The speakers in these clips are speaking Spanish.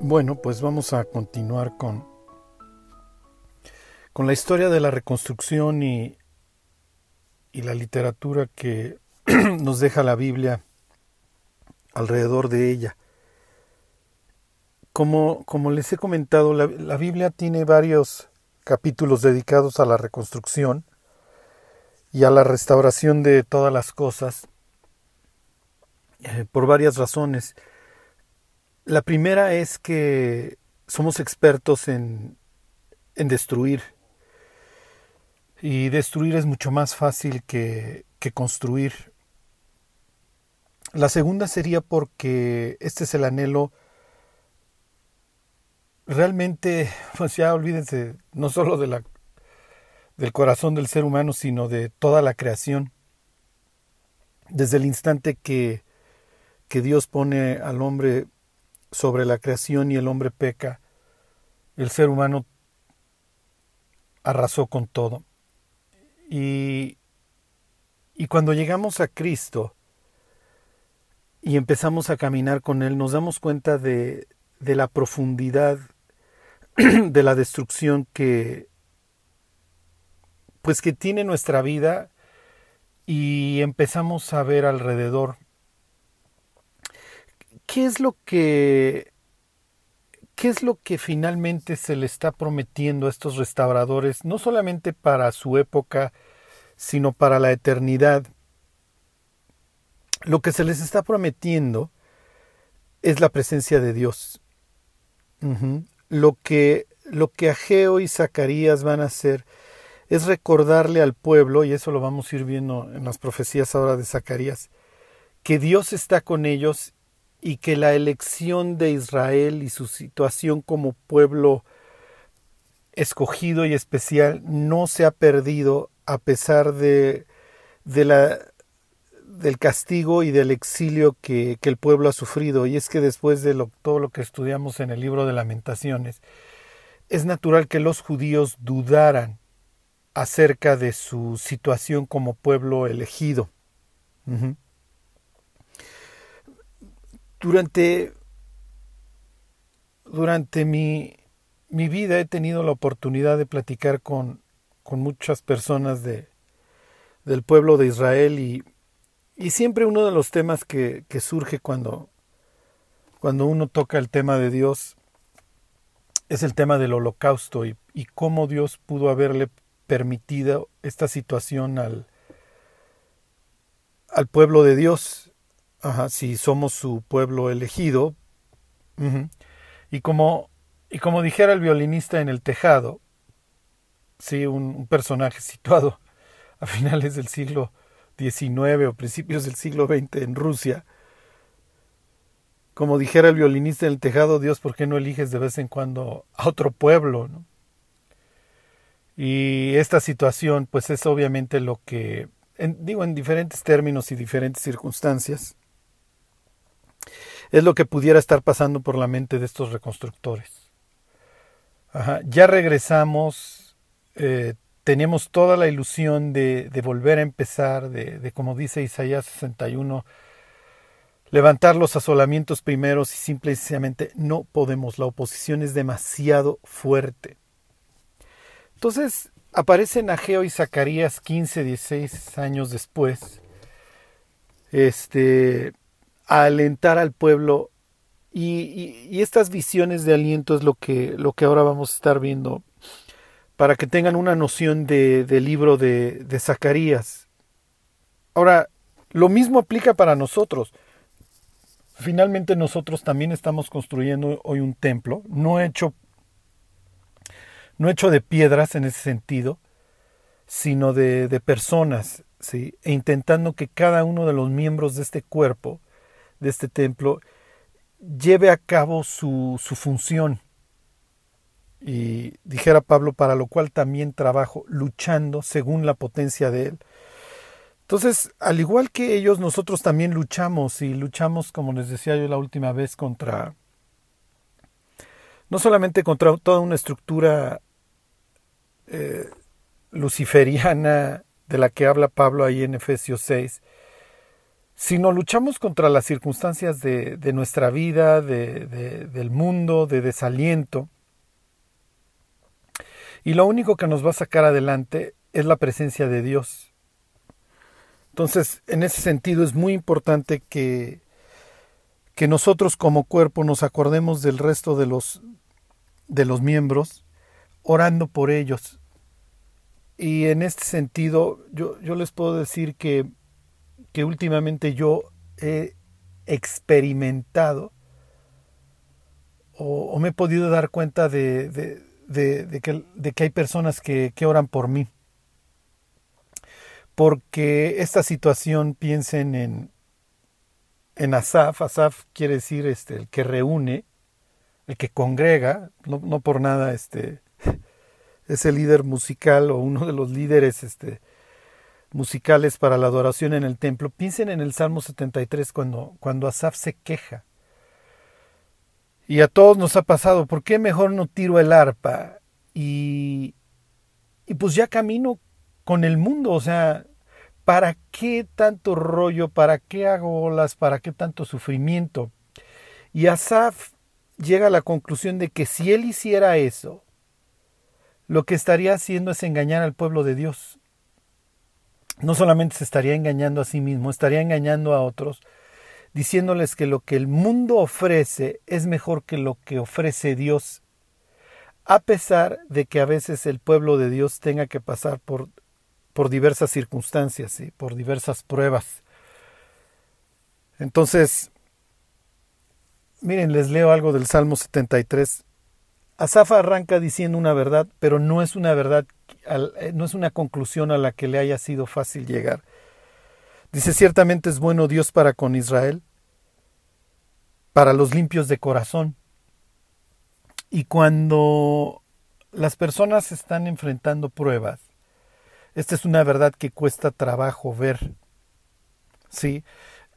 Bueno, pues vamos a continuar con, con la historia de la reconstrucción y, y la literatura que nos deja la Biblia alrededor de ella. Como, como les he comentado, la, Biblia tiene varios capítulos dedicados a la reconstrucción y a la restauración de todas las cosas eh, por varias razones. La primera es que somos expertos en, en destruir. Y destruir es mucho más fácil que, que construir. La segunda sería porque este es el anhelo realmente, pues ya olvídense, no solo de la, del corazón del ser humano, sino de toda la creación. Desde el instante que, que Dios pone al hombre sobre la creación y el hombre peca, el ser humano arrasó con todo. Y, y cuando llegamos a Cristo y empezamos a caminar con Él, nos damos cuenta de, de la profundidad de la destrucción que pues que tiene nuestra vida y empezamos a ver alrededor ¿qué es lo que qué es lo que finalmente se le está prometiendo a estos restauradores, no solamente para su época, sino para la eternidad? Lo que se les está prometiendo es la presencia de Dios. Lo que lo que Ageo y Zacarías van a hacer es recordarle al pueblo, y eso lo vamos a ir viendo en las profecías ahora de Zacarías, que Dios está con ellos y que la elección de Israel y su situación como pueblo escogido y especial no se ha perdido a pesar de, del castigo y del exilio que, el pueblo ha sufrido. Y es que después de todo lo que estudiamos en el libro de lamentaciones, es natural que los judíos dudaran acerca de su situación como pueblo elegido. Durante, durante mi, mi, vida he tenido la oportunidad de platicar con, con muchas personas de, del pueblo de Israel y, y siempre uno de los temas que, que, surge cuando, cuando uno toca el tema de Dios es el tema del holocausto y, y cómo Dios pudo haberle permitido esta situación al, al pueblo de Dios Ajá, si somos su pueblo elegido. Y como y como dijera el violinista en el tejado, sí, un, personaje situado a finales del siglo XIX o principios del siglo XX en Rusia, como dijera el violinista en el tejado, Dios, ¿por qué no eliges de vez en cuando a otro pueblo? Y esta situación, pues es obviamente lo que, digo, en diferentes términos y diferentes circunstancias, es lo que pudiera estar pasando por la mente de estos reconstructores. Ya regresamos, eh, tenemos toda la ilusión de, volver a empezar, de, como dice Isaías 61, levantar los asolamientos primeros y simplemente no podemos, la oposición es demasiado fuerte. Entonces aparecen Ageo y Zacarías 15, 16 años después. Este, a alentar al pueblo y, estas visiones de aliento es lo que, lo que ahora vamos a estar viendo para que tengan una noción de, del libro de, de Zacarías. Ahora, lo mismo aplica para nosotros. Finalmente nosotros también estamos construyendo hoy un templo, no hecho, no hecho de piedras en ese sentido, sino de, de personas, e intentando que cada uno de los miembros de este cuerpo de este templo lleve a cabo su, su función. Y dijera Pablo, para lo cual también trabajo, luchando según la potencia de Él. Entonces, al igual que ellos, nosotros también luchamos y luchamos, como les decía yo la última vez, contra, no solamente contra toda una estructura eh, luciferiana de la que habla Pablo ahí en Efesios 6, Si no luchamos contra las circunstancias de, nuestra vida, de, del mundo, de desaliento, y lo único que nos va a sacar adelante es la presencia de Dios. Entonces, en ese sentido es muy importante que, que nosotros como cuerpo nos acordemos del resto de los, de los miembros, orando por ellos. Y en este sentido, yo, yo les puedo decir que que últimamente yo he experimentado o, me he podido dar cuenta de, de, que, hay personas que, oran por mí. Porque esta situación, piensen en, en Asaf, Asaf quiere decir este, el que reúne, el que congrega, no, no por nada este, es el líder musical o uno de los líderes este, musicales para la adoración en el templo, piensen en el Salmo 73 cuando, cuando Asaf se queja. Y a todos nos ha pasado, ¿por qué mejor no tiro el arpa? Y, y pues ya camino con el mundo, o sea, ¿para qué tanto rollo? ¿Para qué hago olas? ¿Para qué tanto sufrimiento? Y Asaf llega a la conclusión de que si él hiciera eso, lo que estaría haciendo es engañar al pueblo de Dios no solamente se estaría engañando a sí mismo, estaría engañando a otros, diciéndoles que lo que el mundo ofrece es mejor que lo que ofrece Dios, a pesar de que a veces el pueblo de Dios tenga que pasar por, por diversas circunstancias y por diversas pruebas. Entonces, miren, les leo algo del Salmo 73. Asaf arranca diciendo una verdad, pero no es una verdad eh, no es una conclusión a la que le haya sido fácil llegar. Dice, ciertamente es bueno Dios para con Israel, para los limpios de corazón. Y cuando las personas están enfrentando pruebas, esta es una verdad que cuesta trabajo ver. ¿Sí?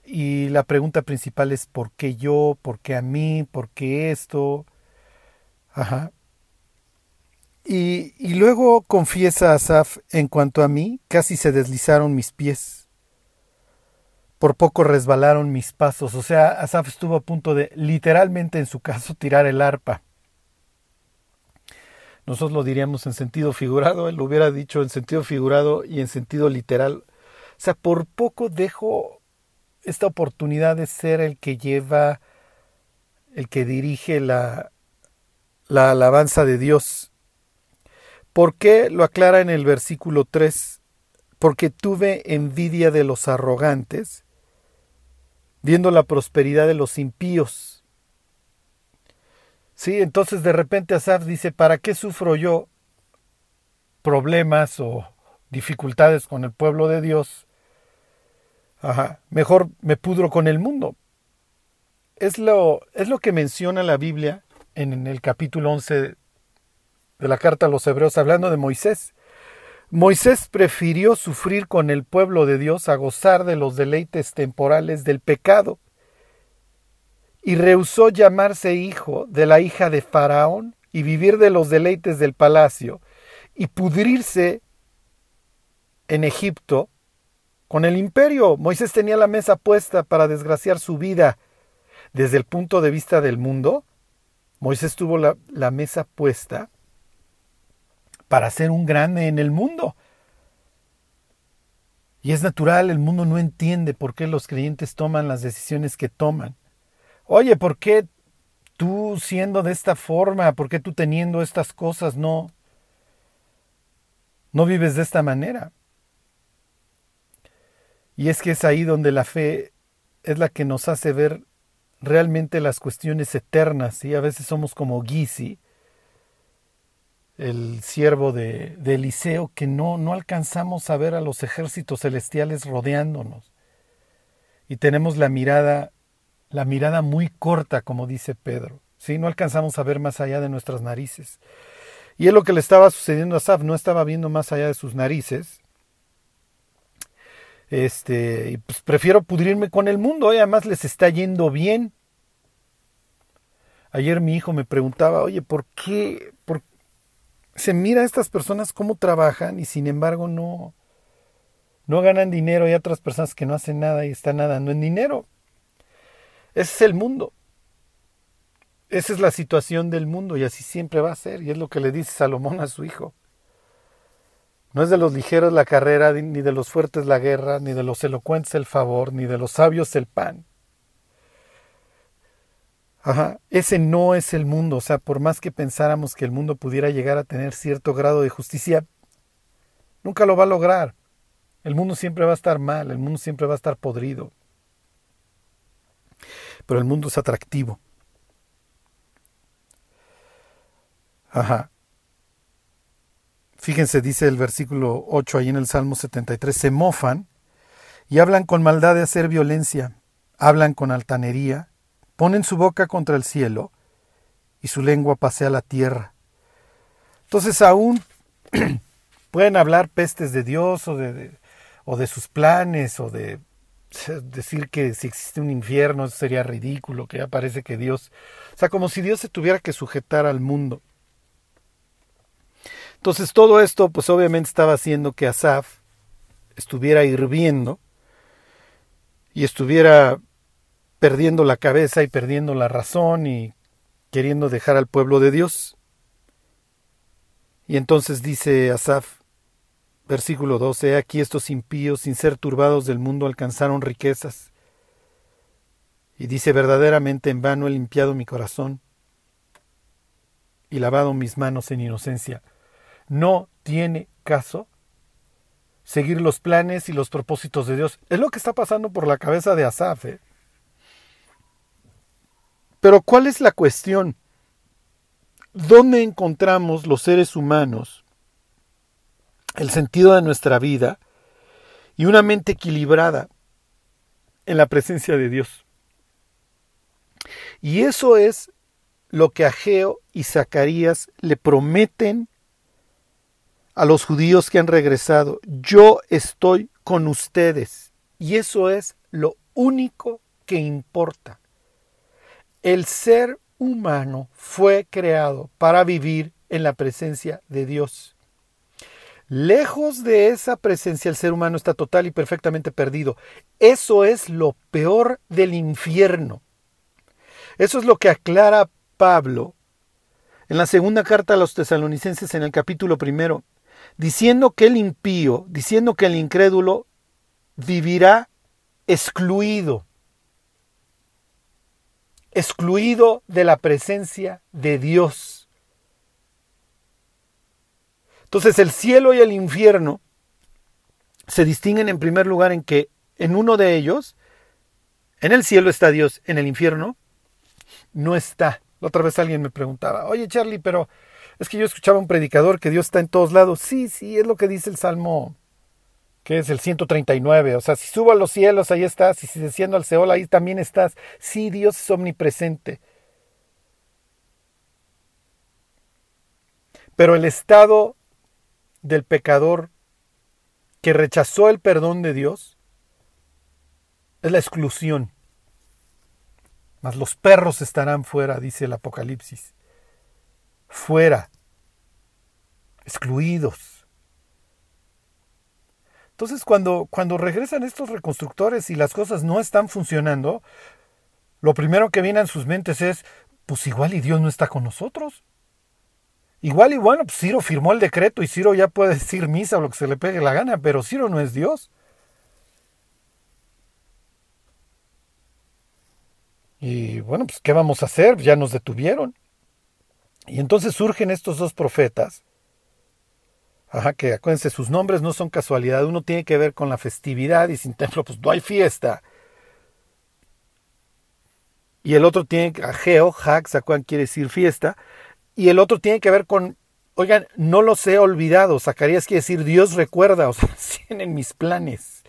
Y la pregunta principal es ¿por qué yo? ¿Por qué a mí? ¿Por qué esto? Ajá. Y, luego confiesa Asaf, en cuanto a mí, casi se deslizaron mis pies. Por poco resbalaron mis pasos. O sea, Asaf estuvo a punto de, literalmente en su caso, tirar el arpa. Nosotros lo diríamos en sentido figurado, él lo hubiera dicho en sentido figurado y en sentido literal. O sea, por poco dejo esta oportunidad de ser el que lleva, el que dirige la, la alabanza de Dios ¿Por qué? Lo aclara en el versículo 3. Porque tuve envidia de los arrogantes, viendo la prosperidad de los impíos. Sí, entonces de repente Asaf dice, ¿para qué sufro yo problemas o dificultades con el pueblo de Dios? Ajá, mejor me pudro con el mundo. Es lo, es lo que menciona la Biblia en el capítulo 11 de la carta a los hebreos hablando de Moisés. Moisés prefirió sufrir con el pueblo de Dios a gozar de los deleites temporales del pecado y rehusó llamarse hijo de la hija de Faraón y vivir de los deleites del palacio y pudrirse en Egipto con el imperio. Moisés tenía la mesa puesta para desgraciar su vida. Desde el punto de vista del mundo, Moisés tuvo la, la mesa puesta para ser un grande en el mundo. Y es natural, el mundo no entiende por qué los creyentes toman las decisiones que toman. Oye, ¿por qué tú siendo de esta forma, por qué tú teniendo estas cosas no no vives de esta manera? Y es que es ahí donde la fe es la que nos hace ver realmente las cuestiones eternas y a veces somos como Gizi, el siervo de, Eliseo, que no, no alcanzamos a ver a los ejércitos celestiales rodeándonos. Y tenemos la mirada, la mirada muy corta, como dice Pedro. ¿sí? No alcanzamos a ver más allá de nuestras narices. Y es lo que le estaba sucediendo a Saf, no estaba viendo más allá de sus narices. Este, y pues prefiero pudrirme con el mundo, y además les está yendo bien. Ayer mi hijo me preguntaba, oye, ¿por qué, por, se mira a estas personas cómo trabajan y sin embargo no, no ganan dinero y hay otras personas que no hacen nada y están nadando en dinero. Ese es el mundo. Esa es la situación del mundo y así siempre va a ser. Y es lo que le dice Salomón a su hijo. No es de los ligeros la carrera, ni de los fuertes la guerra, ni de los elocuentes el favor, ni de los sabios el pan. Ajá, ese no es el mundo. O sea, por más que pensáramos que el mundo pudiera llegar a tener cierto grado de justicia, nunca lo va a lograr. El mundo siempre va a estar mal, el mundo siempre va a estar podrido. Pero el mundo es atractivo. Ajá. Fíjense, dice el versículo 8 ahí en el Salmo 73, se mofan y hablan con maldad de hacer violencia, hablan con altanería, ponen su boca contra el cielo y su lengua pasea la tierra. Entonces aún pueden hablar pestes de Dios o de, o de sus planes o de decir que si existe un infierno eso sería ridículo, que ya parece que Dios, o sea, como si Dios se tuviera que sujetar al mundo. Entonces todo esto pues obviamente estaba haciendo que Asaf estuviera hirviendo y estuviera perdiendo la cabeza y perdiendo la razón y queriendo dejar al pueblo de Dios. Y entonces dice Asaf, versículo 12, aquí estos impíos, sin ser turbados del mundo, alcanzaron riquezas. Y dice, verdaderamente en vano he limpiado mi corazón y lavado mis manos en inocencia. No tiene caso seguir los planes y los propósitos de Dios. Es lo que está pasando por la cabeza de Asaf. ¿eh? Pero ¿cuál es la cuestión? ¿Dónde encontramos los seres humanos el sentido de nuestra vida y una mente equilibrada en la presencia de Dios? Y eso es lo que Ageo y Zacarías le prometen a los judíos que han regresado, yo estoy con ustedes. Y eso es lo único que importa. El ser humano fue creado para vivir en la presencia de Dios. Lejos de esa presencia el ser humano está total y perfectamente perdido. Eso es lo peor del infierno. Eso es lo que aclara Pablo en la segunda carta a los tesalonicenses en el capítulo primero diciendo que el impío, diciendo que el incrédulo vivirá excluido, excluido de la presencia de Dios. Entonces el cielo y el infierno se distinguen en primer lugar en que en uno de ellos, en el cielo está Dios, en el infierno no está. La otra vez alguien me preguntaba, oye Charlie, pero es que yo escuchaba un predicador que Dios está en todos lados. Sí, sí, es lo que dice el Salmo, que es el 139. O sea, si subo a los cielos, ahí estás. Y si desciendo al Seol, ahí también estás. Sí, Dios es omnipresente. Pero el estado del pecador que rechazó el perdón de Dios es la exclusión. Mas los perros estarán fuera, dice el Apocalipsis fuera, excluidos. Entonces cuando, cuando regresan estos reconstructores y las cosas no están funcionando, lo primero que viene en sus mentes es, pues igual y Dios no está con nosotros. Igual y bueno, pues Ciro firmó el decreto y Ciro ya puede decir misa o lo que se le pegue la gana, pero Ciro no es Dios. Y bueno, pues ¿qué vamos a hacer? Ya nos detuvieron. Y entonces surgen estos dos profetas. Ajá, que acuérdense, sus nombres no son casualidad. Uno tiene que ver con la festividad y sin templo, pues no hay fiesta. Y el otro tiene, Ageo, Hag, cuál quiere decir fiesta. Y el otro tiene que ver con, oigan, no los he olvidado. Zacarías quiere decir Dios recuerda, o sea, tienen mis planes.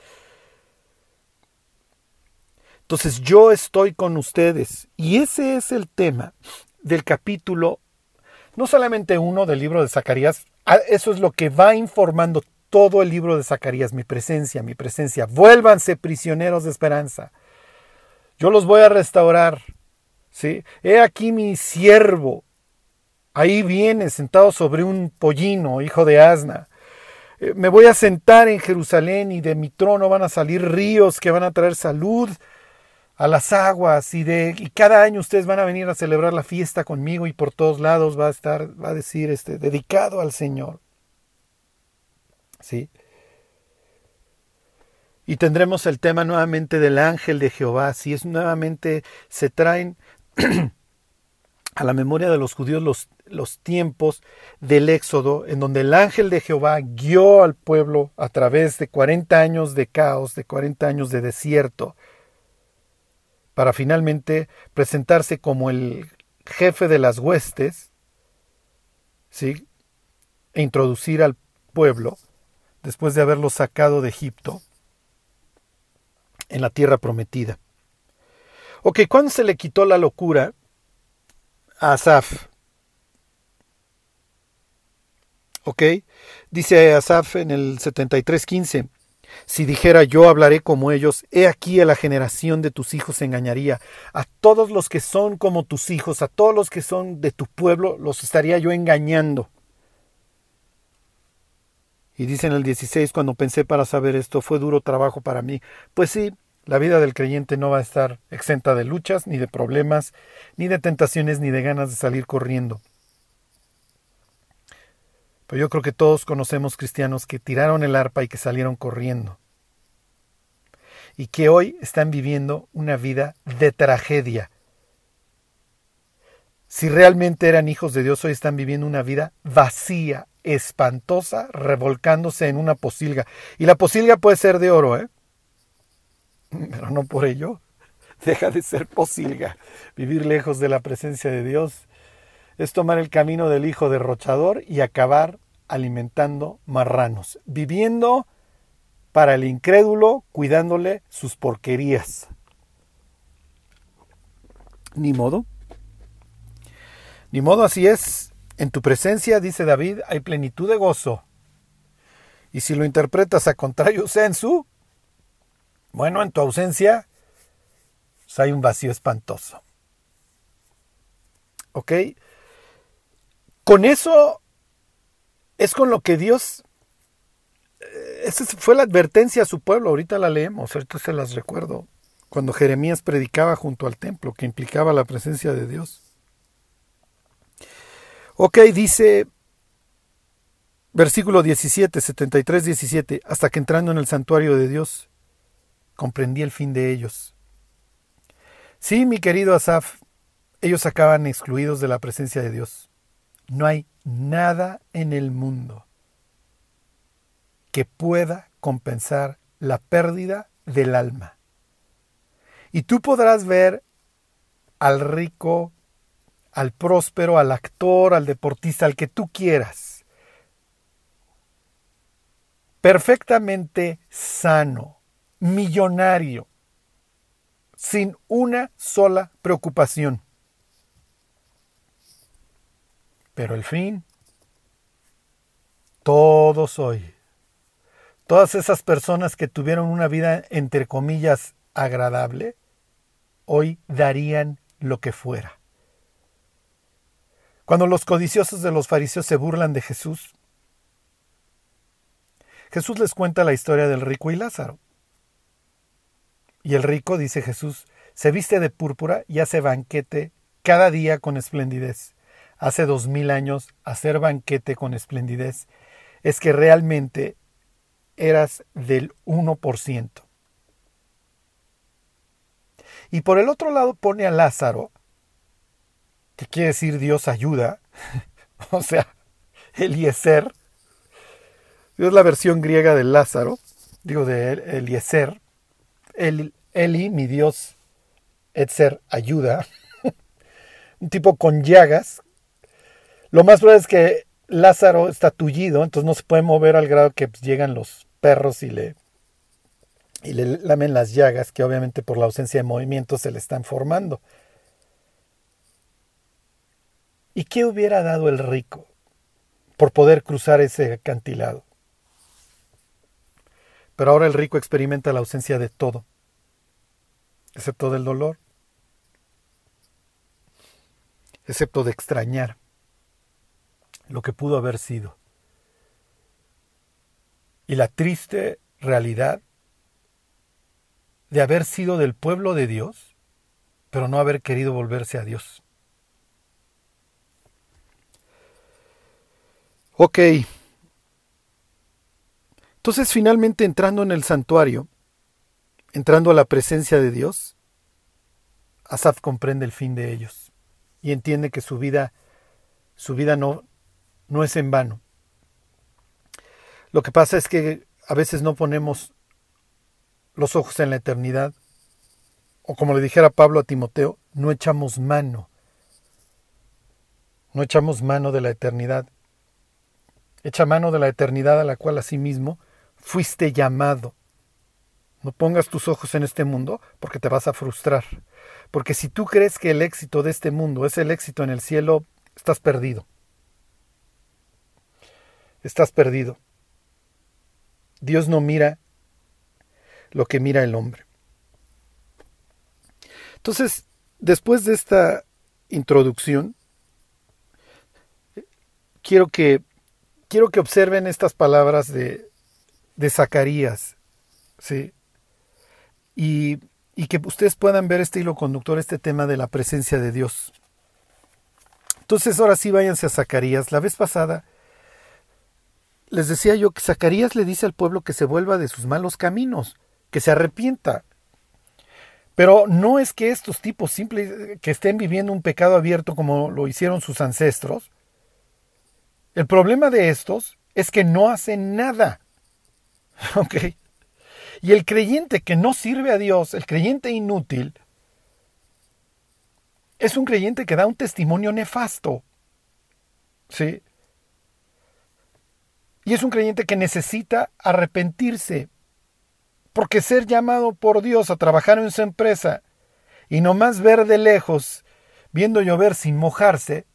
Entonces yo estoy con ustedes. Y ese es el tema del capítulo no solamente uno del libro de Zacarías, eso es lo que va informando todo el libro de Zacarías, mi presencia, mi presencia. Vuélvanse prisioneros de esperanza. Yo los voy a restaurar. ¿sí? He aquí mi siervo. Ahí viene sentado sobre un pollino, hijo de asna. eh, me voy a sentar en Jerusalén y de mi trono van a salir ríos que van a traer salud a las aguas y de y cada año ustedes van a venir a celebrar la fiesta conmigo y por todos lados va a estar va a decir este dedicado al Señor. ¿Sí? Y tendremos el tema nuevamente del ángel de Jehová, si es nuevamente se traen a la memoria de los judíos los, los tiempos del Éxodo, en donde el ángel de Jehová guió al pueblo a través de 40 años de caos, de 40 años de desierto, para finalmente presentarse como el jefe de las huestes, ¿sí? e introducir al pueblo, después de haberlo sacado de Egipto, en la tierra prometida. Ok, ¿cuándo se le quitó la locura a Asaf? Ok, dice Asaf en el 73.15, si dijera yo hablaré como ellos, he aquí a la generación de tus hijos engañaría, a todos los que son como tus hijos, a todos los que son de tu pueblo, los estaría yo engañando. Y dice en el 16, cuando pensé para saber esto, fue duro trabajo para mí. Pues sí, la vida del creyente no va a estar exenta de luchas, ni de problemas, ni de tentaciones, ni de ganas de salir corriendo. Pero yo creo que todos conocemos cristianos que tiraron el arpa y que salieron corriendo. Y que hoy están viviendo una vida de tragedia. Si realmente eran hijos de Dios, hoy están viviendo una vida vacía, espantosa revolcándose en una posilga. Y la posilga puede ser de oro, ¿eh? Pero no por ello deja de ser posilga. Vivir lejos de la presencia de Dios es tomar el camino del hijo derrochador y acabar alimentando marranos, viviendo para el incrédulo, cuidándole sus porquerías. Ni modo. Ni modo, así es. En tu presencia, dice David, hay plenitud de gozo. Y si lo interpretas a contrario sensu, bueno, en tu ausencia pues, hay un vacío espantoso. ¿Ok? Con eso es con lo que Dios... Eh, esa fue la advertencia a su pueblo, ahorita la leemos, ahorita se las recuerdo, cuando Jeremías predicaba junto al templo, que implicaba la presencia de Dios. Ok, dice versículo 17, 73, 17, hasta que entrando en el santuario de Dios, comprendí el fin de ellos. Sí, mi querido Asaf, ellos acaban excluidos de la presencia de Dios. No hay nada en el mundo que pueda compensar la pérdida del alma. Y tú podrás ver al rico al próspero, al actor, al deportista, al que tú quieras. Perfectamente sano, millonario, sin una sola preocupación. Pero el fin, todos hoy, todas esas personas que tuvieron una vida entre comillas agradable, hoy darían lo que fuera cuando los codiciosos de los fariseos se burlan de Jesús, Jesús les cuenta la historia del rico y Lázaro. Y el rico, dice Jesús, se viste de púrpura y hace banquete cada día con esplendidez. Hace dos mil años hacer banquete con esplendidez es que realmente eras del 1%. Y por el otro lado pone a Lázaro, que quiere decir Dios ayuda, o sea, Eliezer, es la versión griega de Lázaro, digo de Eliezer, El, Eli, mi Dios, Etzer, ayuda, un tipo con llagas. Lo más probable es que Lázaro está tullido, entonces no se puede mover al grado que llegan los perros y le, y le lamen las llagas, que obviamente por la ausencia de movimiento se le están formando. ¿Y qué hubiera dado el rico por poder cruzar ese acantilado? Pero ahora el rico experimenta la ausencia de todo, excepto del dolor, excepto de extrañar lo que pudo haber sido. y la triste realidad de haber sido del pueblo de Dios, pero no haber querido volverse a Dios. Ok. Entonces finalmente entrando en el santuario, entrando a la presencia de Dios, Asaf comprende el fin de ellos y entiende que su vida, su vida no, no es en vano. Lo que pasa es que a veces no ponemos los ojos en la eternidad, o como le dijera Pablo a Timoteo, no echamos mano, no echamos mano de la eternidad. Echa mano de la eternidad a la cual asimismo fuiste llamado. No pongas tus ojos en este mundo porque te vas a frustrar. Porque si tú crees que el éxito de este mundo es el éxito en el cielo, estás perdido. Estás perdido. Dios no mira lo que mira el hombre. Entonces, después de esta introducción, quiero que, quiero que observen estas palabras de, de Zacarías, ¿sí? Y, y que ustedes puedan ver este hilo conductor, este tema de la presencia de Dios. Entonces, ahora sí váyanse a Zacarías. La vez pasada les decía yo que Zacarías le dice al pueblo que se vuelva de sus malos caminos, que se arrepienta. Pero no es que estos tipos simples que estén viviendo un pecado abierto como lo hicieron sus ancestros. El problema de estos es que no hacen nada. ¿Ok? Y el creyente que no sirve a Dios, el creyente inútil, es un creyente que da un testimonio nefasto. ¿Sí? Y es un creyente que necesita arrepentirse. Porque ser llamado por Dios a trabajar en su empresa y nomás ver de lejos, viendo llover sin mojarse,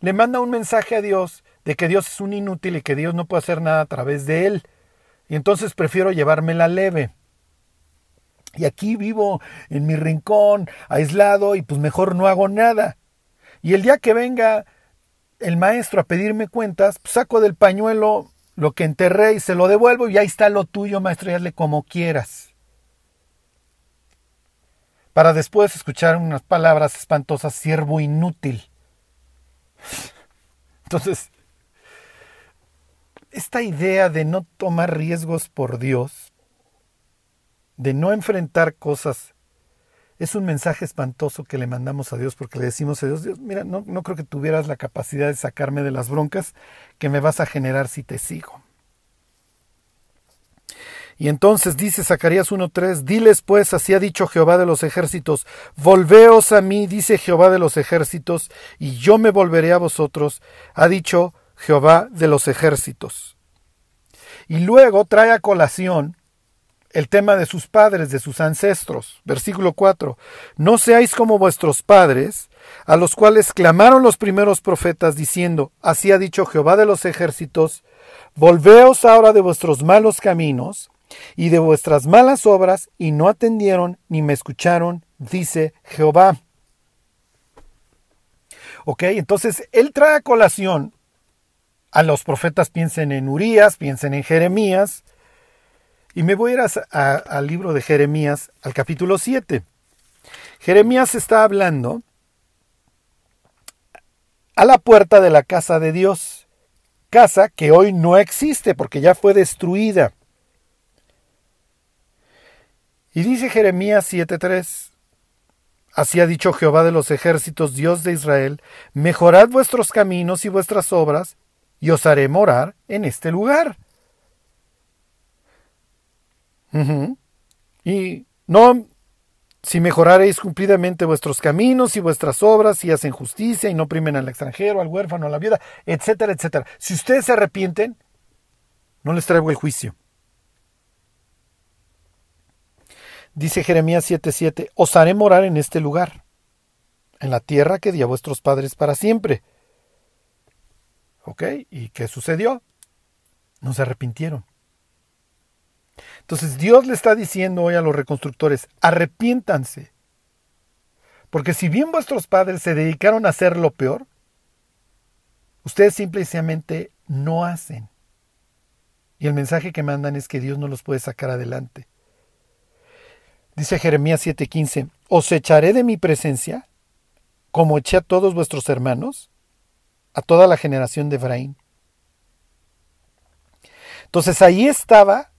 le manda un mensaje a Dios de que Dios es un inútil y que Dios no puede hacer nada a través de él. Y entonces prefiero llevármela leve. Y aquí vivo en mi rincón, aislado, y pues mejor no hago nada. Y el día que venga el maestro a pedirme cuentas, pues saco del pañuelo lo que enterré y se lo devuelvo y ahí está lo tuyo, maestro, y hazle como quieras. Para después escuchar unas palabras espantosas, siervo inútil. Entonces, esta idea de no tomar riesgos por Dios, de no enfrentar cosas, es un mensaje espantoso que le mandamos a Dios porque le decimos a Dios, Dios, mira, no, no creo que tuvieras la capacidad de sacarme de las broncas que me vas a generar si te sigo. Y entonces dice Zacarías 1.3, diles pues, así ha dicho Jehová de los ejércitos, volveos a mí, dice Jehová de los ejércitos, y yo me volveré a vosotros, ha dicho Jehová de los ejércitos. Y luego trae a colación el tema de sus padres, de sus ancestros. Versículo 4. No seáis como vuestros padres, a los cuales clamaron los primeros profetas, diciendo, Así ha dicho Jehová de los ejércitos, Volveos ahora de vuestros malos caminos y de vuestras malas obras, y no atendieron ni me escucharon, dice Jehová. Ok, entonces él trae a colación a los profetas, piensen en Urias, piensen en Jeremías, y me voy a ir al libro de Jeremías, al capítulo 7. Jeremías está hablando a la puerta de la casa de Dios, casa que hoy no existe porque ya fue destruida. Y dice Jeremías 7:3, Así ha dicho Jehová de los ejércitos, Dios de Israel, mejorad vuestros caminos y vuestras obras, y os haré morar en este lugar. Y no, si mejoraréis cumplidamente vuestros caminos y vuestras obras y hacen justicia y no primen al extranjero, al huérfano, a la viuda, etcétera, etcétera. Si ustedes se arrepienten, no les traigo el juicio. Dice Jeremías 7:7, os haré morar en este lugar, en la tierra que di a vuestros padres para siempre. ¿Ok? ¿Y qué sucedió? No se arrepintieron. Entonces Dios le está diciendo hoy a los reconstructores, arrepiéntanse. Porque si bien vuestros padres se dedicaron a hacer lo peor, ustedes simplemente no hacen. Y el mensaje que mandan es que Dios no los puede sacar adelante. Dice Jeremías 7:15, os echaré de mi presencia, como eché a todos vuestros hermanos, a toda la generación de Efraín. Entonces ahí estaba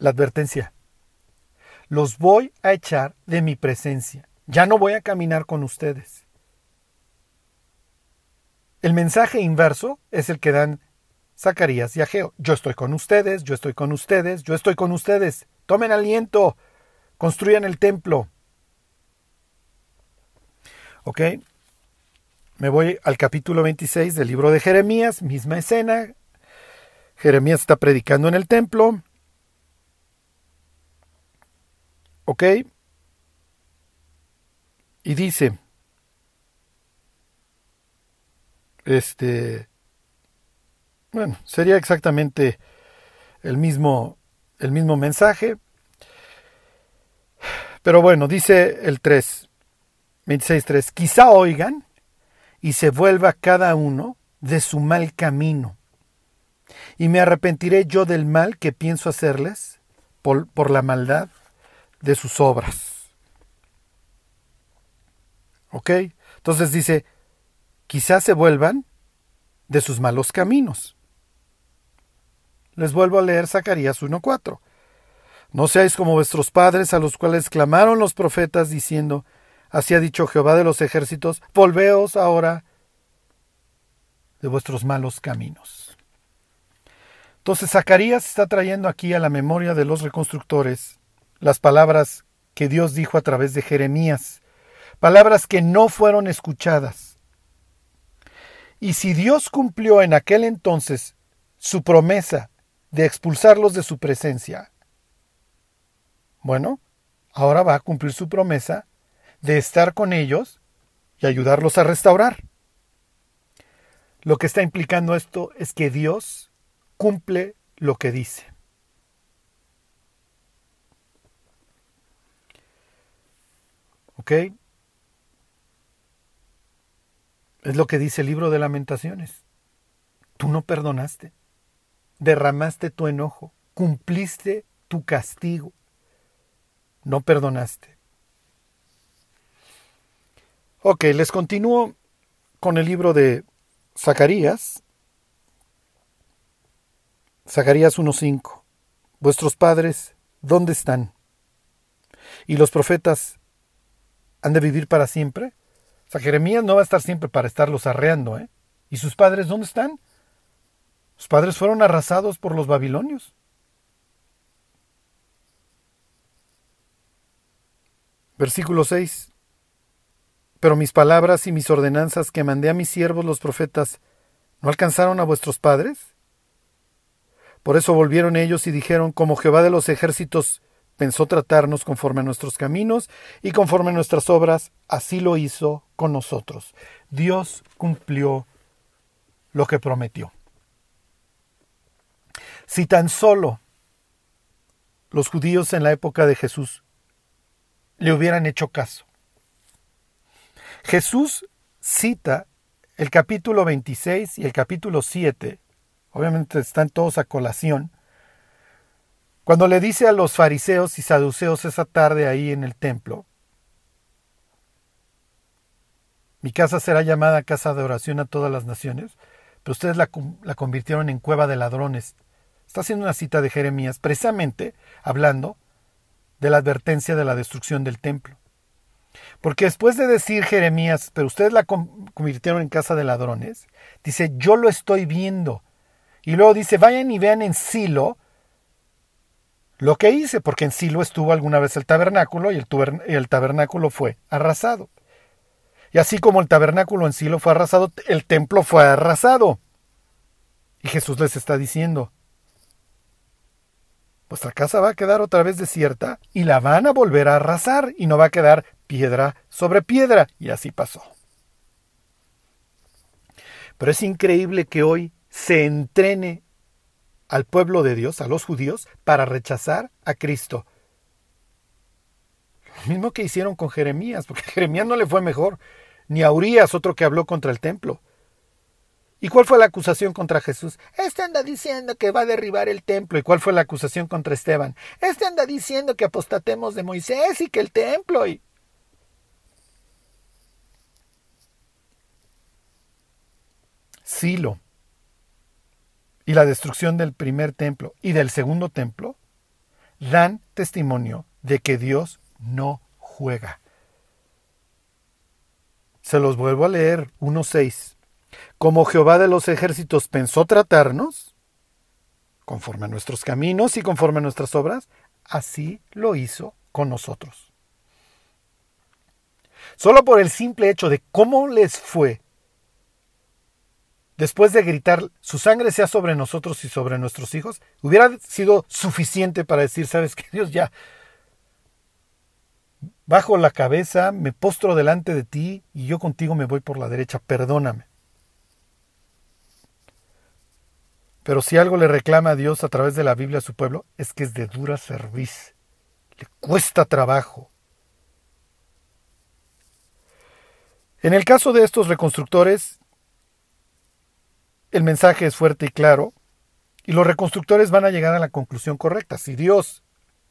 la advertencia. Los voy a echar de mi presencia. Ya no voy a caminar con ustedes. El mensaje inverso es el que dan Zacarías y Ageo. Yo estoy con ustedes, yo estoy con ustedes, yo estoy con ustedes. Tomen aliento, construyan el templo. ¿Ok? Me voy al capítulo 26 del libro de Jeremías, misma escena. Jeremías está predicando en el templo. ¿Ok? Y dice, este, bueno, sería exactamente el mismo, el mismo mensaje. Pero bueno, dice el 3, 26.3, quizá oigan y se vuelva cada uno de su mal camino. Y me arrepentiré yo del mal que pienso hacerles por, por la maldad de sus obras. ¿Ok? Entonces dice, quizás se vuelvan de sus malos caminos. Les vuelvo a leer Zacarías 1.4. No seáis como vuestros padres a los cuales clamaron los profetas diciendo, Así ha dicho Jehová de los ejércitos, volveos ahora de vuestros malos caminos. Entonces Zacarías está trayendo aquí a la memoria de los reconstructores las palabras que Dios dijo a través de Jeremías, palabras que no fueron escuchadas. Y si Dios cumplió en aquel entonces su promesa de expulsarlos de su presencia, bueno, ahora va a cumplir su promesa de estar con ellos y ayudarlos a restaurar. Lo que está implicando esto es que Dios cumple lo que dice. ¿Ok? Es lo que dice el libro de lamentaciones. Tú no perdonaste, derramaste tu enojo, cumpliste tu castigo, no perdonaste. Ok, les continúo con el libro de Zacarías. Zacarías 1.5. Vuestros padres, ¿dónde están? Y los profetas han de vivir para siempre. O sea, Jeremías no va a estar siempre para estarlos arreando, ¿eh? ¿Y sus padres dónde están? Sus padres fueron arrasados por los babilonios. Versículo 6. Pero mis palabras y mis ordenanzas que mandé a mis siervos los profetas, ¿no alcanzaron a vuestros padres? Por eso volvieron ellos y dijeron, como Jehová de los ejércitos pensó tratarnos conforme a nuestros caminos y conforme a nuestras obras, así lo hizo con nosotros. Dios cumplió lo que prometió. Si tan solo los judíos en la época de Jesús le hubieran hecho caso. Jesús cita el capítulo 26 y el capítulo 7, obviamente están todos a colación, cuando le dice a los fariseos y saduceos esa tarde ahí en el templo, mi casa será llamada casa de oración a todas las naciones, pero ustedes la, convirtieron en cueva de ladrones. Está haciendo una cita de Jeremías, precisamente hablando de la advertencia de la destrucción del templo. Porque después de decir Jeremías, pero ustedes la convirtieron en casa de ladrones, dice, yo lo estoy viendo. Y luego dice, vayan y vean en Silo lo que hice, porque en Silo estuvo alguna vez el tabernáculo y el, tabernáculo fue arrasado. Y así como el tabernáculo en Silo fue arrasado, el templo fue arrasado. Y Jesús les está diciendo, vuestra casa va a quedar otra vez desierta y la van a volver a arrasar y no va a quedar piedra sobre piedra. Y así pasó. Pero es increíble que hoy se entrene al pueblo de Dios, a los judíos, para rechazar a Cristo. Lo mismo que hicieron con Jeremías, porque Jeremías no le fue mejor, ni a Urias, otro que habló contra el templo. ¿Y cuál fue la acusación contra Jesús? Este anda diciendo que va a derribar el templo. ¿Y cuál fue la acusación contra Esteban? Este anda diciendo que apostatemos de Moisés y que el templo. Y... Silo y la destrucción del primer templo y del segundo templo dan testimonio de que Dios no juega. Se los vuelvo a leer 1.6. Como Jehová de los ejércitos pensó tratarnos, conforme a nuestros caminos y conforme a nuestras obras, así lo hizo con nosotros. Solo por el simple hecho de cómo les fue después de gritar, su sangre sea sobre nosotros y sobre nuestros hijos, hubiera sido suficiente para decir, sabes que Dios ya, bajo la cabeza, me postro delante de ti y yo contigo me voy por la derecha, perdóname. Pero si algo le reclama a Dios a través de la Biblia a su pueblo, es que es de dura serviz, le cuesta trabajo. En el caso de estos reconstructores, el mensaje es fuerte y claro, y los reconstructores van a llegar a la conclusión correcta. Si Dios,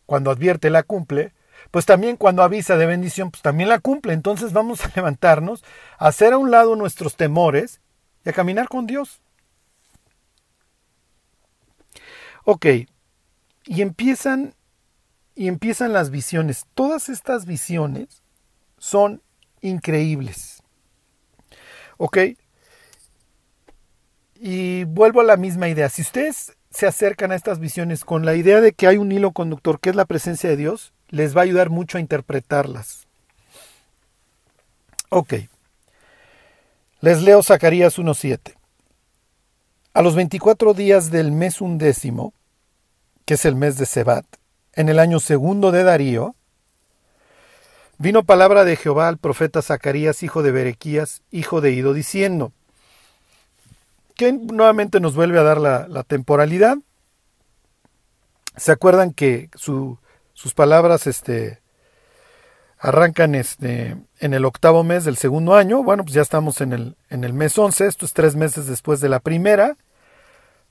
cuando advierte, la cumple, pues también cuando avisa de bendición, pues también la cumple. Entonces vamos a levantarnos, a hacer a un lado nuestros temores y a caminar con Dios. Ok, y empiezan, y empiezan las visiones. Todas estas visiones son increíbles. Ok, y vuelvo a la misma idea. Si ustedes se acercan a estas visiones con la idea de que hay un hilo conductor que es la presencia de Dios, les va a ayudar mucho a interpretarlas. Ok. Les leo Zacarías 1.7. A los 24 días del mes undécimo, que es el mes de Sebat, en el año segundo de Darío, vino palabra de Jehová al profeta Zacarías, hijo de Berequías, hijo de Ido, diciendo, que nuevamente nos vuelve a dar la, temporalidad. ¿Se acuerdan que sus palabras este, arrancan este, en el octavo mes del segundo año? Bueno, pues ya estamos en el, en el mes 11, esto es tres meses después de la primera,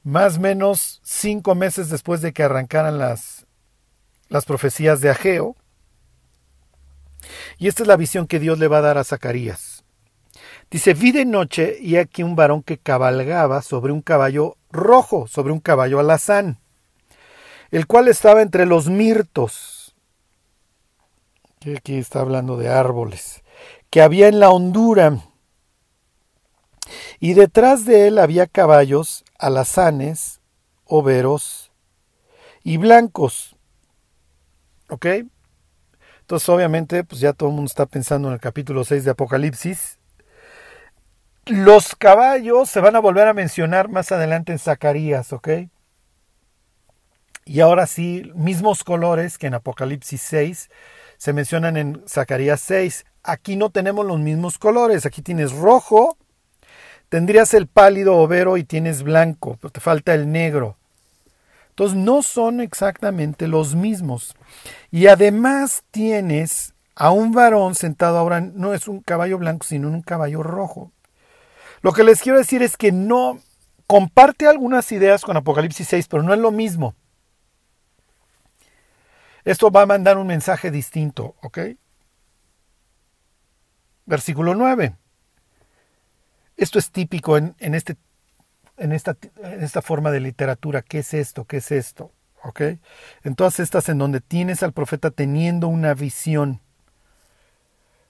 más o menos cinco meses después de que arrancaran las, las profecías de Ageo. Y esta es la visión que Dios le va a dar a Zacarías. Dice, vi de noche y aquí un varón que cabalgaba sobre un caballo rojo, sobre un caballo alazán, el cual estaba entre los mirtos. Aquí está hablando de árboles, que había en la hondura. Y detrás de él había caballos alazanes, overos y blancos. ¿Ok? Entonces, obviamente, pues ya todo el mundo está pensando en el capítulo 6 de Apocalipsis, los caballos se van a volver a mencionar más adelante en Zacarías, ¿ok? Y ahora sí, mismos colores que en Apocalipsis 6 se mencionan en Zacarías 6. Aquí no tenemos los mismos colores. Aquí tienes rojo, tendrías el pálido overo y tienes blanco, pero te falta el negro. Entonces no son exactamente los mismos. Y además tienes a un varón sentado ahora, no es un caballo blanco, sino un caballo rojo. Lo que les quiero decir es que no comparte algunas ideas con Apocalipsis 6, pero no es lo mismo. Esto va a mandar un mensaje distinto, ¿ok? Versículo 9. Esto es típico en, este, en, esta, en esta forma de literatura. ¿Qué es esto? ¿Qué es esto? ¿Ok? En todas estas en donde tienes al profeta teniendo una visión.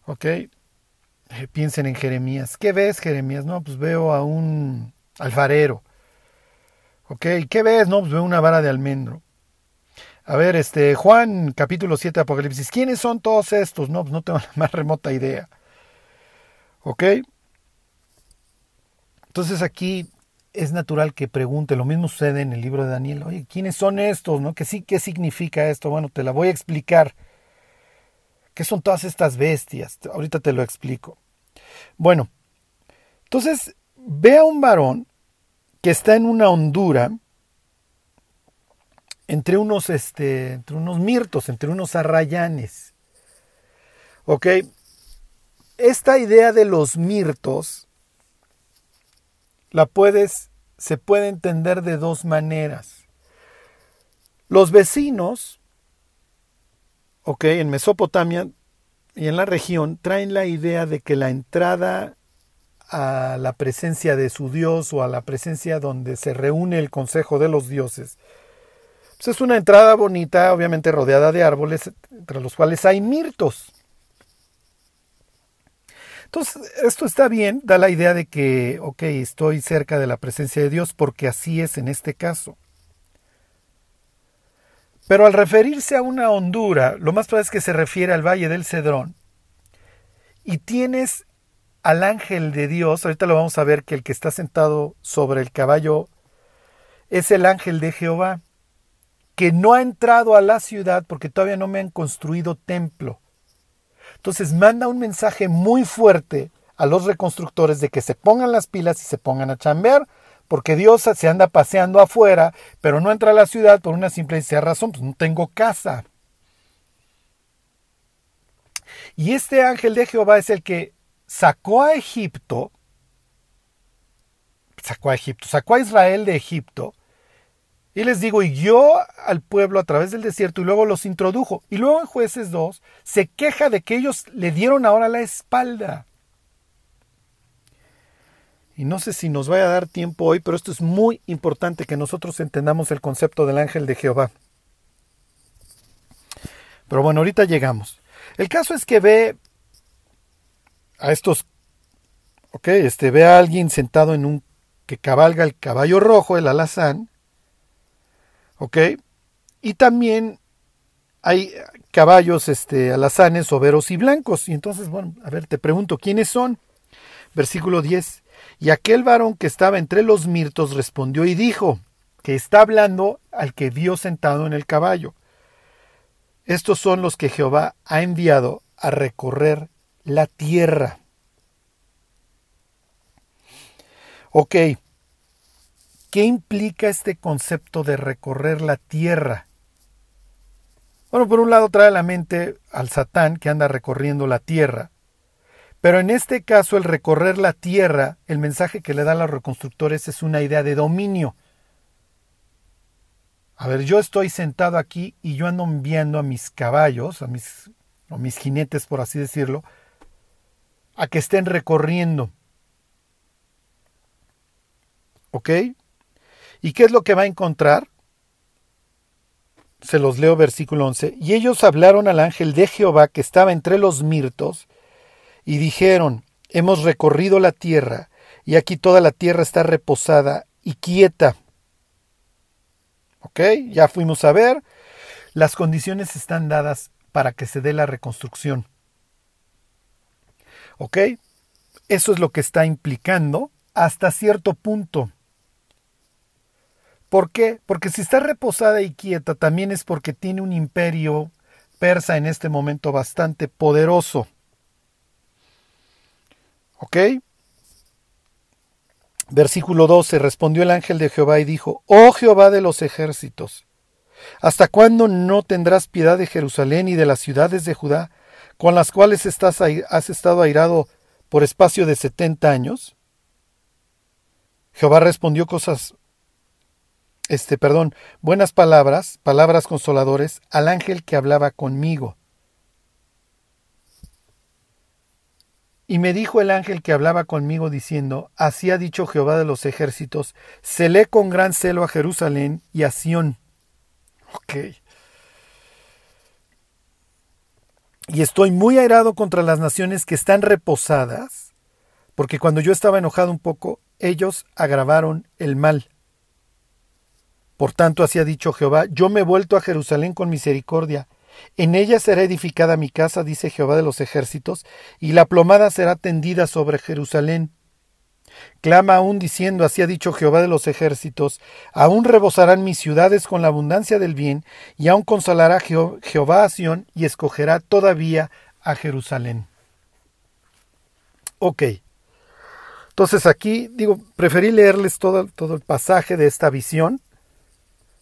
¿Ok? Eh, piensen en Jeremías. ¿Qué ves, Jeremías? No, pues veo a un alfarero. ¿Ok? ¿Qué ves? No, pues veo una vara de almendro. A ver, este, Juan, capítulo 7 de Apocalipsis. ¿Quiénes son todos estos? No, pues no tengo la más remota idea. ¿Ok? Entonces aquí es natural que pregunte, lo mismo sucede en el libro de Daniel, oye, ¿quiénes son estos? ¿No? ¿Qué, sí, ¿Qué significa esto? Bueno, te la voy a explicar. ¿Qué son todas estas bestias? Ahorita te lo explico. Bueno, entonces ve a un varón que está en una hondura entre unos, este, entre unos mirtos, entre unos arrayanes. ¿Ok? Esta idea de los mirtos la puedes, se puede entender de dos maneras. Los vecinos, en Mesopotamia y en la región, traen la idea de que la entrada a la presencia de su Dios o a la presencia donde se reúne el consejo de los dioses, pues es una entrada bonita, obviamente rodeada de árboles, entre los cuales hay mirtos. Entonces, esto está bien, da la idea de que, ok, estoy cerca de la presencia de Dios porque así es en este caso. Pero al referirse a una hondura, lo más probable es que se refiere al Valle del Cedrón. Y tienes al ángel de Dios, ahorita lo vamos a ver que el que está sentado sobre el caballo es el ángel de Jehová que no ha entrado a la ciudad porque todavía no me han construido templo. Entonces manda un mensaje muy fuerte a los reconstructores de que se pongan las pilas y se pongan a chambear, porque Dios se anda paseando afuera, pero no entra a la ciudad por una simple y sencilla razón, pues no tengo casa. Y este ángel de Jehová es el que sacó a Egipto, sacó a Egipto, sacó a Israel de Egipto, y les digo, y guió al pueblo a través del desierto y luego los introdujo. Y luego en jueces 2 se queja de que ellos le dieron ahora la espalda. Y no sé si nos vaya a dar tiempo hoy, pero esto es muy importante que nosotros entendamos el concepto del ángel de Jehová. Pero bueno, ahorita llegamos. El caso es que ve a estos, ok, este, ve a alguien sentado en un que cabalga el caballo rojo, el alazán, ¿ok? Y también hay caballos este, alazanes, overos y blancos. Y entonces, bueno, a ver, te pregunto, ¿quiénes son? Versículo 10. Y aquel varón que estaba entre los mirtos respondió y dijo, que está hablando al que vio sentado en el caballo. Estos son los que Jehová ha enviado a recorrer la tierra. Ok, ¿Qué implica este concepto de recorrer la tierra? Bueno, por un lado trae a la mente al Satán que anda recorriendo la tierra, pero en este caso el recorrer la tierra, el mensaje que le dan los reconstructores es una idea de dominio. A ver, yo estoy sentado aquí y yo ando enviando a mis caballos, a mis, a mis jinetes, por así decirlo, a que estén recorriendo. ¿Ok? ¿Y qué es lo que va a encontrar? Se los leo versículo 11. Y ellos hablaron al ángel de Jehová que estaba entre los mirtos, y dijeron, hemos recorrido la tierra, y aquí toda la tierra está reposada y quieta. ¿Ok? Ya fuimos a ver. Las condiciones están dadas para que se dé la reconstrucción. ¿Ok? Eso es lo que está implicando hasta cierto punto. ¿Por qué? Porque si está reposada y quieta también es porque tiene un imperio persa en este momento bastante poderoso. ¿Ok? Versículo 12. Respondió el ángel de Jehová y dijo, Oh Jehová de los ejércitos, ¿hasta cuándo no tendrás piedad de Jerusalén y de las ciudades de Judá, con las cuales has estado airado por espacio de setenta años? Jehová respondió cosas este, perdón, buenas palabras, palabras consoladores al ángel que hablaba conmigo. Y me dijo el ángel que hablaba conmigo diciendo, Así ha dicho Jehová de los ejércitos, celé con gran celo a Jerusalén y a Sión. Ok. Y estoy muy airado contra las naciones que están reposadas, porque cuando yo estaba enojado un poco, ellos agravaron el mal. Por tanto, así ha dicho Jehová, yo me he vuelto a Jerusalén con misericordia. En ella será edificada mi casa, dice Jehová de los ejércitos, y la plomada será tendida sobre Jerusalén. Clama aún diciendo, así ha dicho Jehová de los ejércitos, aún rebosarán mis ciudades con la abundancia del bien, y aún consolará Jehová a Sión, y escogerá todavía a Jerusalén. Ok. Entonces aquí, digo, preferí leerles todo, todo el pasaje de esta visión,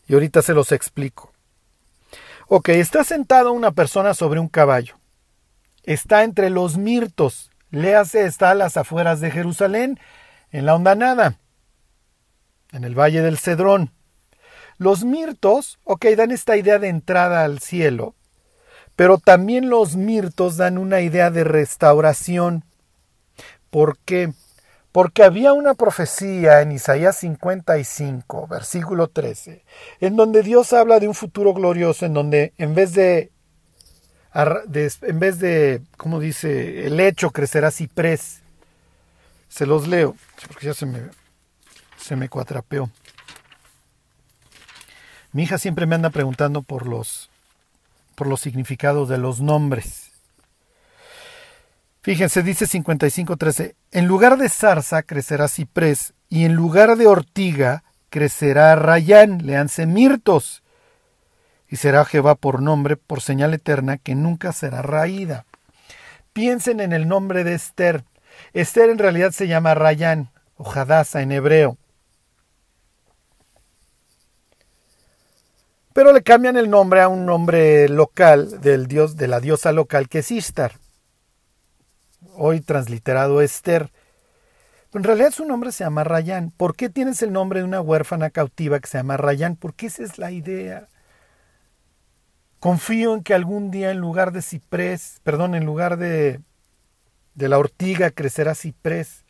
y ahorita se los explico. Ok, está sentada una persona sobre un caballo. Está entre los mirtos. Léase, está a las afueras de Jerusalén, en la hondanada. en el Valle del Cedrón. Los mirtos, ok, dan esta idea de entrada al cielo, pero también los mirtos dan una idea de restauración. ¿Por qué? Porque había una profecía en Isaías 55, versículo 13, en donde Dios habla de un futuro glorioso, en donde en vez de, en vez de, como dice, el hecho crecerá ciprés. Se los leo, porque ya se me, se me cuatrapeó. Mi hija siempre me anda preguntando por los, por los significados de los nombres. Fíjense, dice 55.13, en lugar de zarza crecerá ciprés, y en lugar de ortiga crecerá rayán, leanse mirtos, y será Jehová por nombre, por señal eterna, que nunca será raída. Piensen en el nombre de Esther. Esther en realidad se llama Rayán, o Hadassah en hebreo. Pero le cambian el nombre a un nombre local del dios, de la diosa local que es Istar hoy transliterado Esther. en realidad su nombre se llama Rayán. ¿Por qué tienes el nombre de una huérfana cautiva que se llama Rayán? Porque esa es la idea. Confío en que algún día en lugar de ciprés, perdón, en lugar de, de la ortiga crecerá ciprés.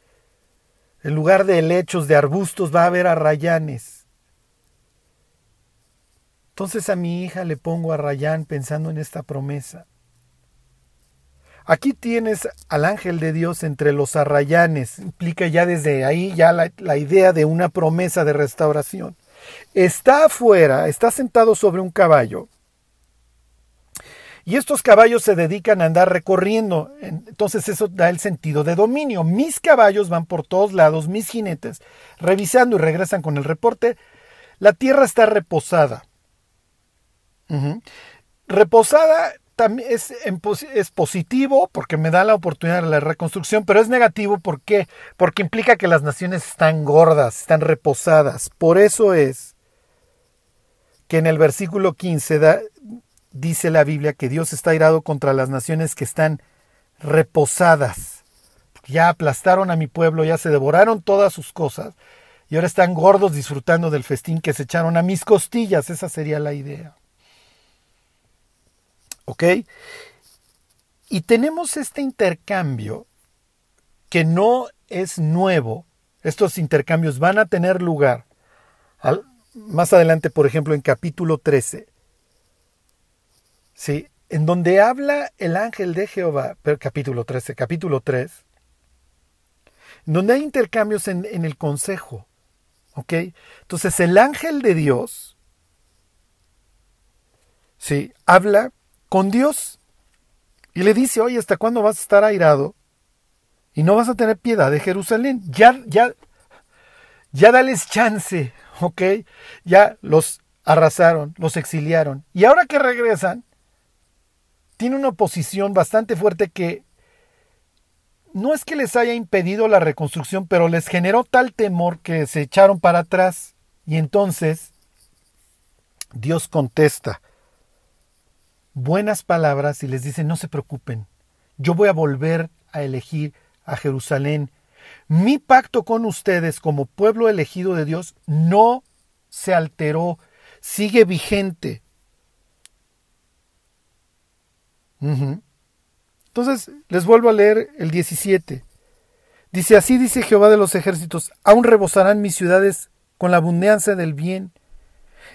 En lugar de helechos, de arbustos, va a haber arrayanes. Entonces a mi hija le pongo a Rayán pensando en esta promesa. Aquí tienes al ángel de Dios entre los arrayanes. Implica ya desde ahí ya la, idea de una promesa de restauración. Está afuera, está sentado sobre un caballo. Y estos caballos se dedican a andar recorriendo. Entonces eso da el sentido de dominio. Mis caballos van por todos lados, mis jinetes, revisando y regresan con el reporte. La tierra está reposada. Reposada también es, positivo porque me da la oportunidad de la reconstrucción, pero es negativo ¿por porque implica que las naciones están gordas, están reposadas. Por eso es que en el versículo 15 dice la Biblia que Dios está irado contra las naciones que están reposadas. Ya aplastaron a mi pueblo, ya se devoraron todas sus cosas y ahora están gordos disfrutando del festín que se echaron a mis costillas. Esa sería la idea. ¿Ok? Y tenemos este intercambio que no es nuevo. Estos intercambios van a tener lugar más adelante, por ejemplo, en capítulo 13. ¿Sí? En donde habla el ángel de Jehová, capítulo 13, capítulo 3, donde hay intercambios en, en el consejo. ¿Ok? Entonces el ángel de Dios, ¿sí? Habla con Dios. Y le dice, oye, ¿hasta cuándo vas a estar airado? Y no vas a tener piedad de Jerusalén. Ya, ya, ya dales chance, ¿ok? Ya los arrasaron, los exiliaron. Y ahora que regresan, tiene una oposición bastante fuerte que no es que les haya impedido la reconstrucción, pero les generó tal temor que se echaron para atrás. Y entonces Dios contesta buenas palabras y les dice, no se preocupen, yo voy a volver a elegir a Jerusalén. Mi pacto con ustedes como pueblo elegido de Dios no se alteró, sigue vigente. Entonces, les vuelvo a leer el 17. Dice, así dice Jehová de los ejércitos, aún rebosarán mis ciudades con la abundancia del bien,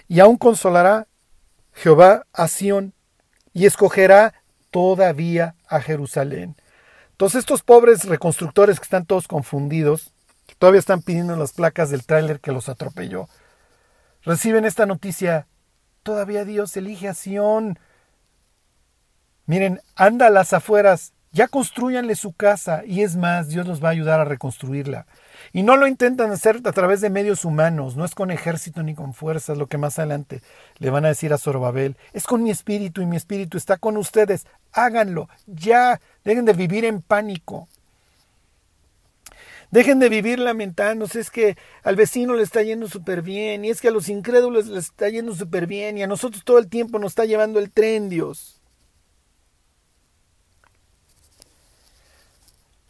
y aún consolará Jehová a Sión y escogerá todavía a Jerusalén. Entonces estos pobres reconstructores que están todos confundidos, que todavía están pidiendo las placas del tráiler que los atropelló, reciben esta noticia, todavía Dios elige a Sión. Miren, anda a las afueras, ya construyanle su casa y es más, Dios los va a ayudar a reconstruirla. Y no lo intentan hacer a través de medios humanos, no es con ejército ni con fuerzas, lo que más adelante le van a decir a Zorobabel, es con mi espíritu y mi espíritu está con ustedes, háganlo, ya, dejen de vivir en pánico. Dejen de vivir lamentándose, es que al vecino le está yendo súper bien, y es que a los incrédulos les está yendo súper bien, y a nosotros todo el tiempo nos está llevando el tren, Dios.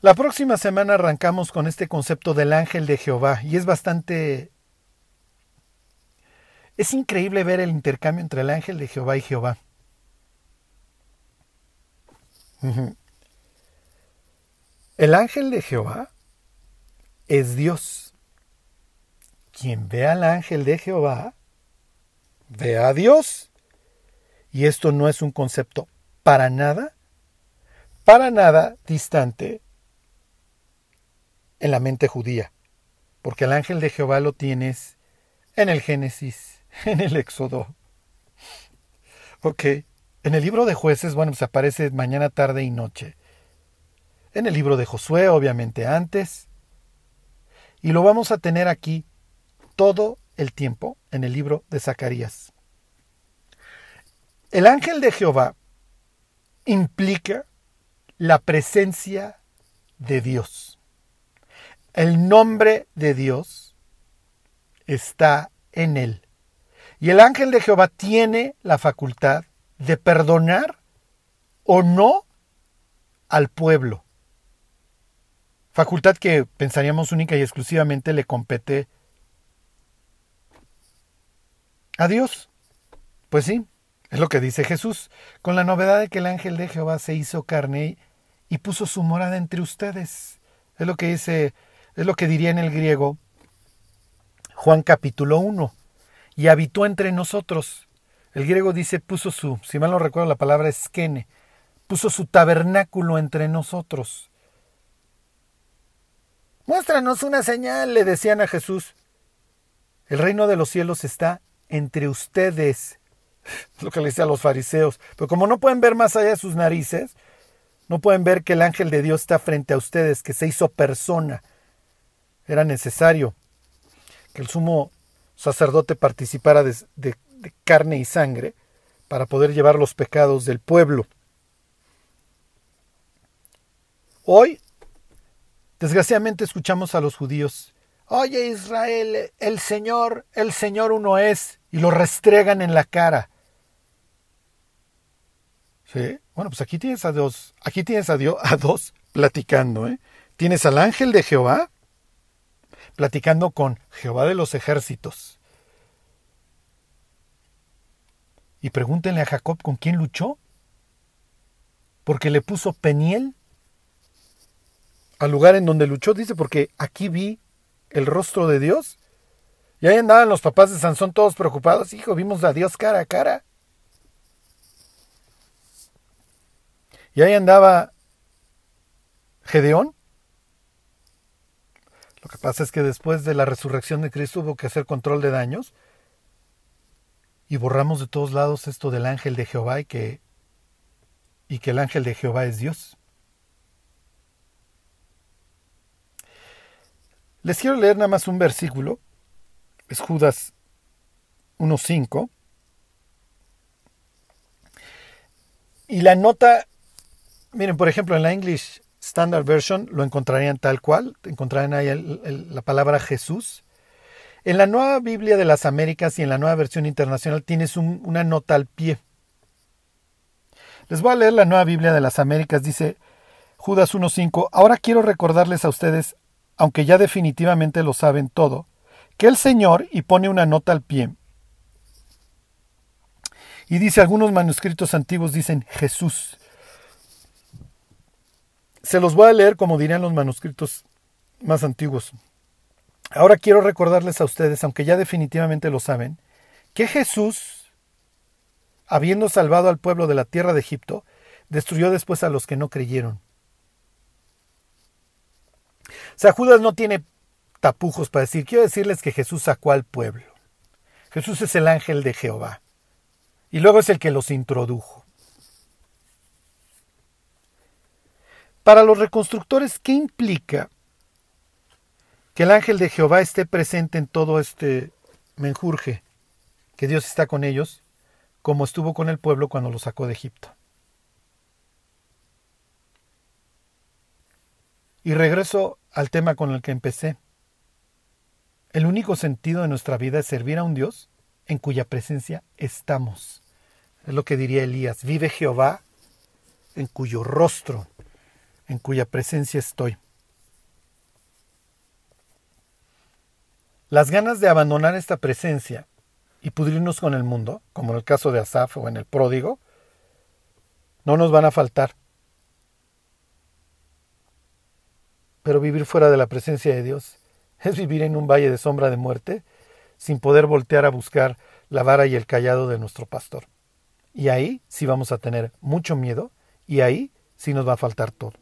La próxima semana arrancamos con este concepto del ángel de Jehová y es bastante Es increíble ver el intercambio entre el ángel de Jehová y Jehová. El ángel de Jehová es Dios. Quien ve al ángel de Jehová, ve a Dios. Y esto no es un concepto para nada, para nada distante en la mente judía. Porque el ángel de Jehová lo tienes en el Génesis, en el Éxodo. Ok. En el libro de jueces, bueno, se aparece mañana, tarde y noche. En el libro de Josué, obviamente antes. Y lo vamos a tener aquí todo el tiempo en el libro de Zacarías. El ángel de Jehová implica la presencia de Dios. El nombre de Dios está en él. Y el ángel de Jehová tiene la facultad de perdonar o no al pueblo. Facultad que pensaríamos única y exclusivamente le compete a Dios. Pues sí, es lo que dice Jesús, con la novedad de que el ángel de Jehová se hizo carne y puso su morada entre ustedes. Es lo que dice, es lo que diría en el griego Juan capítulo 1. Y habitó entre nosotros. El griego dice puso su, si mal no recuerdo la palabra es puso su tabernáculo entre nosotros. Muéstranos una señal, le decían a Jesús. El reino de los cielos está entre ustedes. Lo que le dice a los fariseos. Pero como no pueden ver más allá de sus narices, no pueden ver que el ángel de Dios está frente a ustedes, que se hizo persona. Era necesario que el sumo sacerdote participara de, carne y sangre para poder llevar los pecados del pueblo. Hoy, desgraciadamente, escuchamos a los judíos, oye Israel, el Señor, el Señor uno es, y lo restregan en la cara. ¿Sí? Bueno, pues aquí tienes a dos, aquí tienes a Dios, a dos platicando, ¿eh? Tienes al ángel de Jehová platicando con Jehová de los ejércitos. Y pregúntenle a Jacob con quién luchó. Porque le puso Peniel al lugar en donde luchó. Dice, porque aquí vi el rostro de Dios. Y ahí andaban los papás de Sansón todos preocupados. Hijo, vimos a Dios cara a cara. Y ahí andaba Gedeón. Lo que pasa es que después de la resurrección de Cristo hubo que hacer control de daños y borramos de todos lados esto del ángel de Jehová y que, y que el ángel de Jehová es Dios. Les quiero leer nada más un versículo, es Judas 1.5, y la nota, miren, por ejemplo, en la English Standard Version lo encontrarían tal cual, encontrarían ahí la palabra Jesús, en la nueva Biblia de las Américas y en la nueva versión internacional tienes una nota al pie. Les voy a leer la nueva Biblia de las Américas, dice Judas 1.5, ahora quiero recordarles a ustedes, aunque ya definitivamente lo saben todo, que el Señor, y pone una nota al pie, y dice, algunos manuscritos antiguos dicen Jesús. Se los voy a leer como dirían los manuscritos más antiguos. Ahora quiero recordarles a ustedes, aunque ya definitivamente lo saben, que Jesús, habiendo salvado al pueblo de la tierra de Egipto, destruyó después a los que no creyeron. O sea, Judas no tiene tapujos para decir, quiero decirles que Jesús sacó al pueblo. Jesús es el ángel de Jehová. Y luego es el que los introdujo. Para los reconstructores, ¿qué implica que el ángel de Jehová esté presente en todo este menjurje, que Dios está con ellos, como estuvo con el pueblo cuando lo sacó de Egipto. Y regreso al tema con el que empecé. El único sentido de nuestra vida es servir a un Dios en cuya presencia estamos. Es lo que diría Elías. Vive Jehová en cuyo rostro, en cuya presencia estoy. Las ganas de abandonar esta presencia y pudrirnos con el mundo, como en el caso de Asaf o en el pródigo, no nos van a faltar. Pero vivir fuera de la presencia de Dios es vivir en un valle de sombra de muerte sin poder voltear a buscar la vara y el callado de nuestro pastor. Y ahí sí vamos a tener mucho miedo y ahí sí nos va a faltar todo.